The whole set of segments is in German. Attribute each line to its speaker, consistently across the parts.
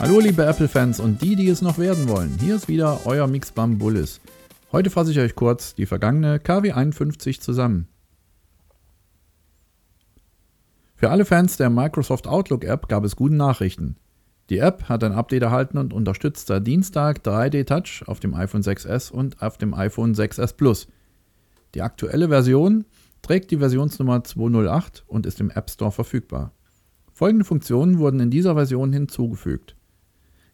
Speaker 1: Hallo liebe Apple-Fans und die, die es noch werden wollen. Hier ist wieder euer Mixbam Bullis. Heute fasse ich euch kurz die vergangene KW51 zusammen. Für alle Fans der Microsoft Outlook App gab es gute Nachrichten. Die App hat ein Update erhalten und unterstützt seit Dienstag 3D Touch auf dem iPhone 6s und auf dem iPhone 6s Plus. Die aktuelle Version trägt die Versionsnummer 208 und ist im App Store verfügbar. Folgende Funktionen wurden in dieser Version hinzugefügt.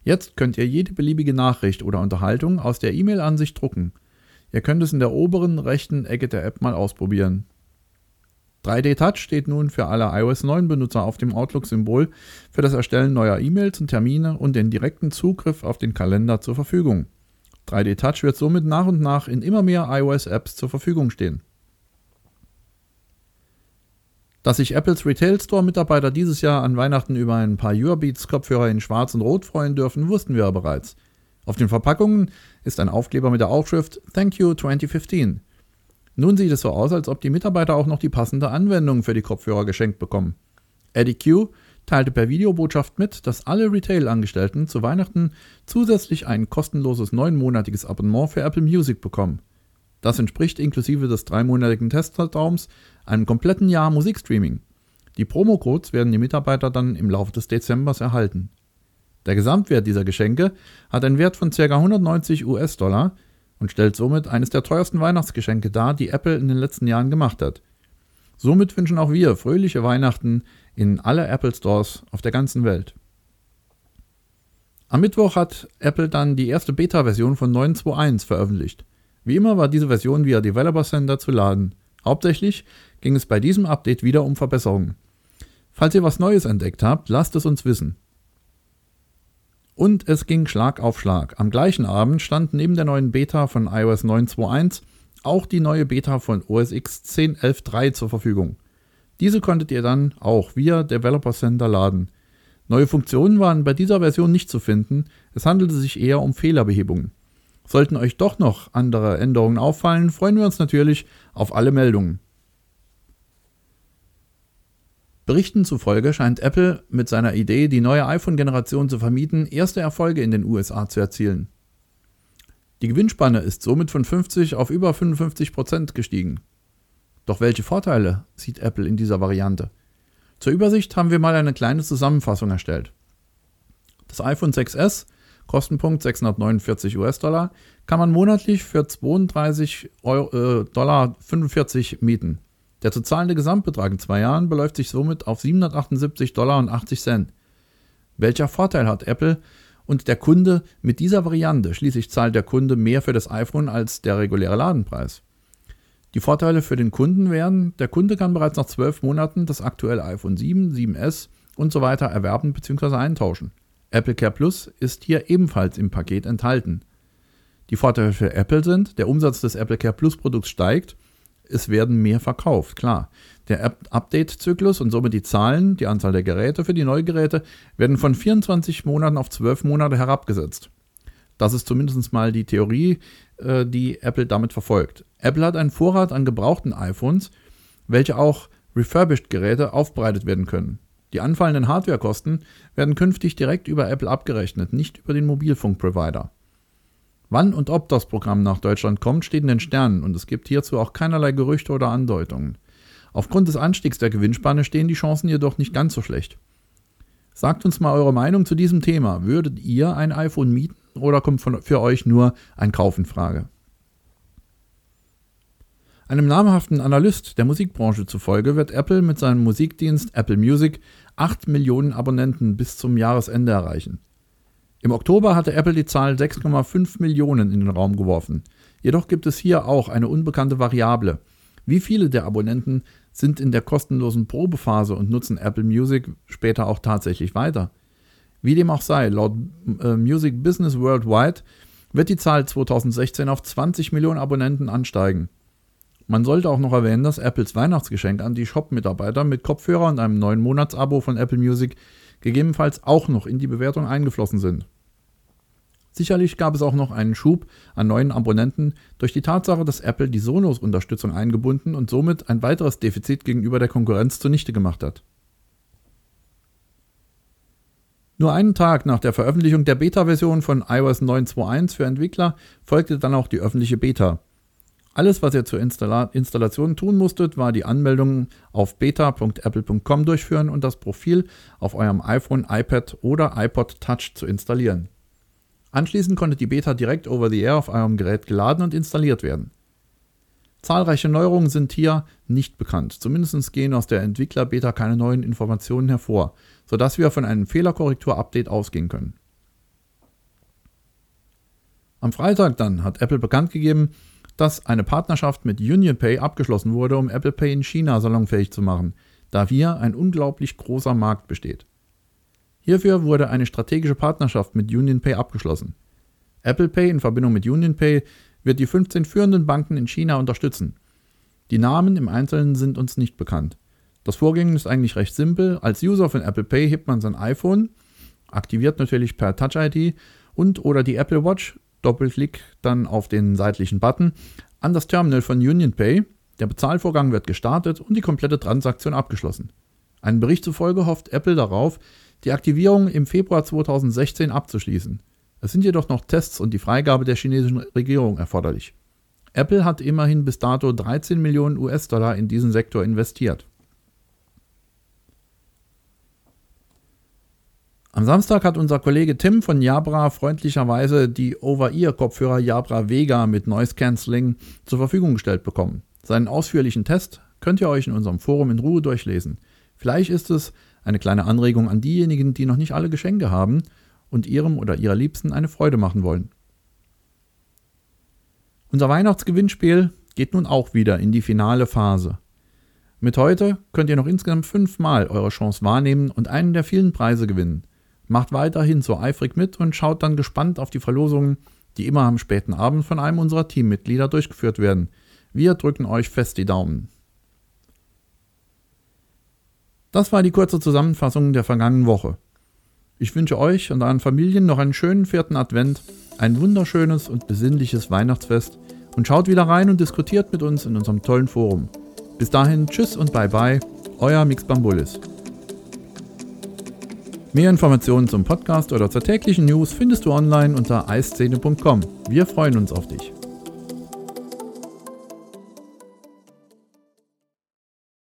Speaker 1: Jetzt könnt ihr jede beliebige Nachricht oder Unterhaltung aus der E-Mail-Ansicht drucken. Ihr könnt es in der oberen rechten Ecke der App mal ausprobieren. 3D Touch steht nun für alle iOS 9 Benutzer auf dem Outlook-Symbol für das Erstellen neuer E-Mails und Termine und den direkten Zugriff auf den Kalender zur Verfügung. 3D Touch wird somit nach und nach in immer mehr iOS-Apps zur Verfügung stehen. Dass sich Apples Retail Store Mitarbeiter dieses Jahr an Weihnachten über ein paar Eurobeats Kopfhörer in Schwarz und Rot freuen dürfen, wussten wir ja bereits. Auf den Verpackungen ist ein Aufkleber mit der Aufschrift Thank you 2015. Nun sieht es so aus, als ob die Mitarbeiter auch noch die passende Anwendung für die Kopfhörer geschenkt bekommen. Eddie Q teilte per Videobotschaft mit, dass alle Retail-Angestellten zu Weihnachten zusätzlich ein kostenloses neunmonatiges Abonnement für Apple Music bekommen. Das entspricht inklusive des dreimonatigen Testzeitraums einem kompletten Jahr Musikstreaming. Die Promocodes werden die Mitarbeiter dann im Laufe des Dezembers erhalten. Der Gesamtwert dieser Geschenke hat einen Wert von ca. 190 US-Dollar und stellt somit eines der teuersten Weihnachtsgeschenke dar, die Apple in den letzten Jahren gemacht hat. Somit wünschen auch wir fröhliche Weihnachten in alle Apple Stores auf der ganzen Welt. Am Mittwoch hat Apple dann die erste Beta-Version von 9.2.1 veröffentlicht. Wie immer war diese Version via Developer Center zu laden. Hauptsächlich ging es bei diesem Update wieder um Verbesserungen. Falls ihr was Neues entdeckt habt, lasst es uns wissen. Und es ging Schlag auf Schlag. Am gleichen Abend stand neben der neuen Beta von iOS 9.2.1 auch die neue Beta von OS X 10.11.3 zur Verfügung. Diese konntet ihr dann auch via Developer Center laden. Neue Funktionen waren bei dieser Version nicht zu finden, es handelte sich eher um Fehlerbehebungen. Sollten euch doch noch andere Änderungen auffallen, freuen wir uns natürlich auf alle Meldungen. Berichten zufolge scheint Apple mit seiner Idee, die neue iPhone-Generation zu vermieten, erste Erfolge in den USA zu erzielen. Die Gewinnspanne ist somit von 50 auf über 55 Prozent gestiegen. Doch welche Vorteile sieht Apple in dieser Variante? Zur Übersicht haben wir mal eine kleine Zusammenfassung erstellt. Das iPhone 6s Kostenpunkt 649 US-Dollar, kann man monatlich für 32 Euro, äh, Dollar 45 mieten. Der zu zahlende Gesamtbetrag in zwei Jahren beläuft sich somit auf 778 Dollar und 80 Cent. Welcher Vorteil hat Apple und der Kunde mit dieser Variante? Schließlich zahlt der Kunde mehr für das iPhone als der reguläre Ladenpreis. Die Vorteile für den Kunden wären, der Kunde kann bereits nach zwölf Monaten das aktuelle iPhone 7, 7S und so weiter erwerben bzw. eintauschen. Apple Care Plus ist hier ebenfalls im Paket enthalten. Die Vorteile für Apple sind, der Umsatz des Apple Care Plus Produkts steigt, es werden mehr verkauft, klar. Der Update-Zyklus und somit die Zahlen, die Anzahl der Geräte für die Neugeräte, werden von 24 Monaten auf 12 Monate herabgesetzt. Das ist zumindest mal die Theorie, äh, die Apple damit verfolgt. Apple hat einen Vorrat an gebrauchten iPhones, welche auch Refurbished-Geräte aufbereitet werden können. Die anfallenden Hardwarekosten werden künftig direkt über Apple abgerechnet, nicht über den Mobilfunkprovider. Wann und ob das Programm nach Deutschland kommt, steht in den Sternen und es gibt hierzu auch keinerlei Gerüchte oder Andeutungen. Aufgrund des Anstiegs der Gewinnspanne stehen die Chancen jedoch nicht ganz so schlecht. Sagt uns mal eure Meinung zu diesem Thema. Würdet ihr ein iPhone mieten oder kommt für euch nur ein Kauf in Frage? Einem namhaften Analyst der Musikbranche zufolge wird Apple mit seinem Musikdienst Apple Music 8 Millionen Abonnenten bis zum Jahresende erreichen. Im Oktober hatte Apple die Zahl 6,5 Millionen in den Raum geworfen. Jedoch gibt es hier auch eine unbekannte Variable. Wie viele der Abonnenten sind in der kostenlosen Probephase und nutzen Apple Music später auch tatsächlich weiter? Wie dem auch sei, laut äh, Music Business Worldwide wird die Zahl 2016 auf 20 Millionen Abonnenten ansteigen. Man sollte auch noch erwähnen, dass Apples Weihnachtsgeschenk an die Shop-Mitarbeiter mit Kopfhörer und einem neuen Monatsabo von Apple Music gegebenenfalls auch noch in die Bewertung eingeflossen sind. Sicherlich gab es auch noch einen Schub an neuen Abonnenten durch die Tatsache, dass Apple die Sonos-Unterstützung eingebunden und somit ein weiteres Defizit gegenüber der Konkurrenz zunichte gemacht hat. Nur einen Tag nach der Veröffentlichung der Beta-Version von iOS 9.2.1 für Entwickler folgte dann auch die öffentliche Beta. Alles, was ihr zur Installa Installation tun musstet, war die Anmeldung auf beta.apple.com durchführen und das Profil auf eurem iPhone, iPad oder iPod Touch zu installieren. Anschließend konnte die Beta direkt over the air auf eurem Gerät geladen und installiert werden. Zahlreiche Neuerungen sind hier nicht bekannt. Zumindest gehen aus der Entwickler-Beta keine neuen Informationen hervor, sodass wir von einem Fehlerkorrektur-Update ausgehen können. Am Freitag dann hat Apple bekannt gegeben, dass eine Partnerschaft mit UnionPay abgeschlossen wurde, um Apple Pay in China salonfähig zu machen, da hier ein unglaublich großer Markt besteht. Hierfür wurde eine strategische Partnerschaft mit UnionPay abgeschlossen. Apple Pay in Verbindung mit UnionPay wird die 15 führenden Banken in China unterstützen. Die Namen im Einzelnen sind uns nicht bekannt. Das Vorgehen ist eigentlich recht simpel. Als User von Apple Pay hebt man sein iPhone, aktiviert natürlich per Touch ID und oder die Apple Watch Doppelklick dann auf den seitlichen Button an das Terminal von UnionPay. Der Bezahlvorgang wird gestartet und die komplette Transaktion abgeschlossen. Einem Bericht zufolge hofft Apple darauf, die Aktivierung im Februar 2016 abzuschließen. Es sind jedoch noch Tests und die Freigabe der chinesischen Regierung erforderlich. Apple hat immerhin bis dato 13 Millionen US-Dollar in diesen Sektor investiert. Am Samstag hat unser Kollege Tim von Jabra freundlicherweise die Over-Ear-Kopfhörer Jabra Vega mit Noise Cancelling zur Verfügung gestellt bekommen. Seinen ausführlichen Test könnt ihr euch in unserem Forum in Ruhe durchlesen. Vielleicht ist es eine kleine Anregung an diejenigen, die noch nicht alle Geschenke haben und ihrem oder ihrer Liebsten eine Freude machen wollen. Unser Weihnachtsgewinnspiel geht nun auch wieder in die finale Phase. Mit heute könnt ihr noch insgesamt fünfmal eure Chance wahrnehmen und einen der vielen Preise gewinnen. Macht weiterhin so eifrig mit und schaut dann gespannt auf die Verlosungen, die immer am späten Abend von einem unserer Teammitglieder durchgeführt werden. Wir drücken euch fest die Daumen. Das war die kurze Zusammenfassung der vergangenen Woche. Ich wünsche euch und euren Familien noch einen schönen vierten Advent, ein wunderschönes und besinnliches Weihnachtsfest und schaut wieder rein und diskutiert mit uns in unserem tollen Forum. Bis dahin, tschüss und bye bye, euer Mix Bambulis. Mehr Informationen zum Podcast oder zur täglichen News findest du online unter eiszene.com. Wir freuen uns auf dich.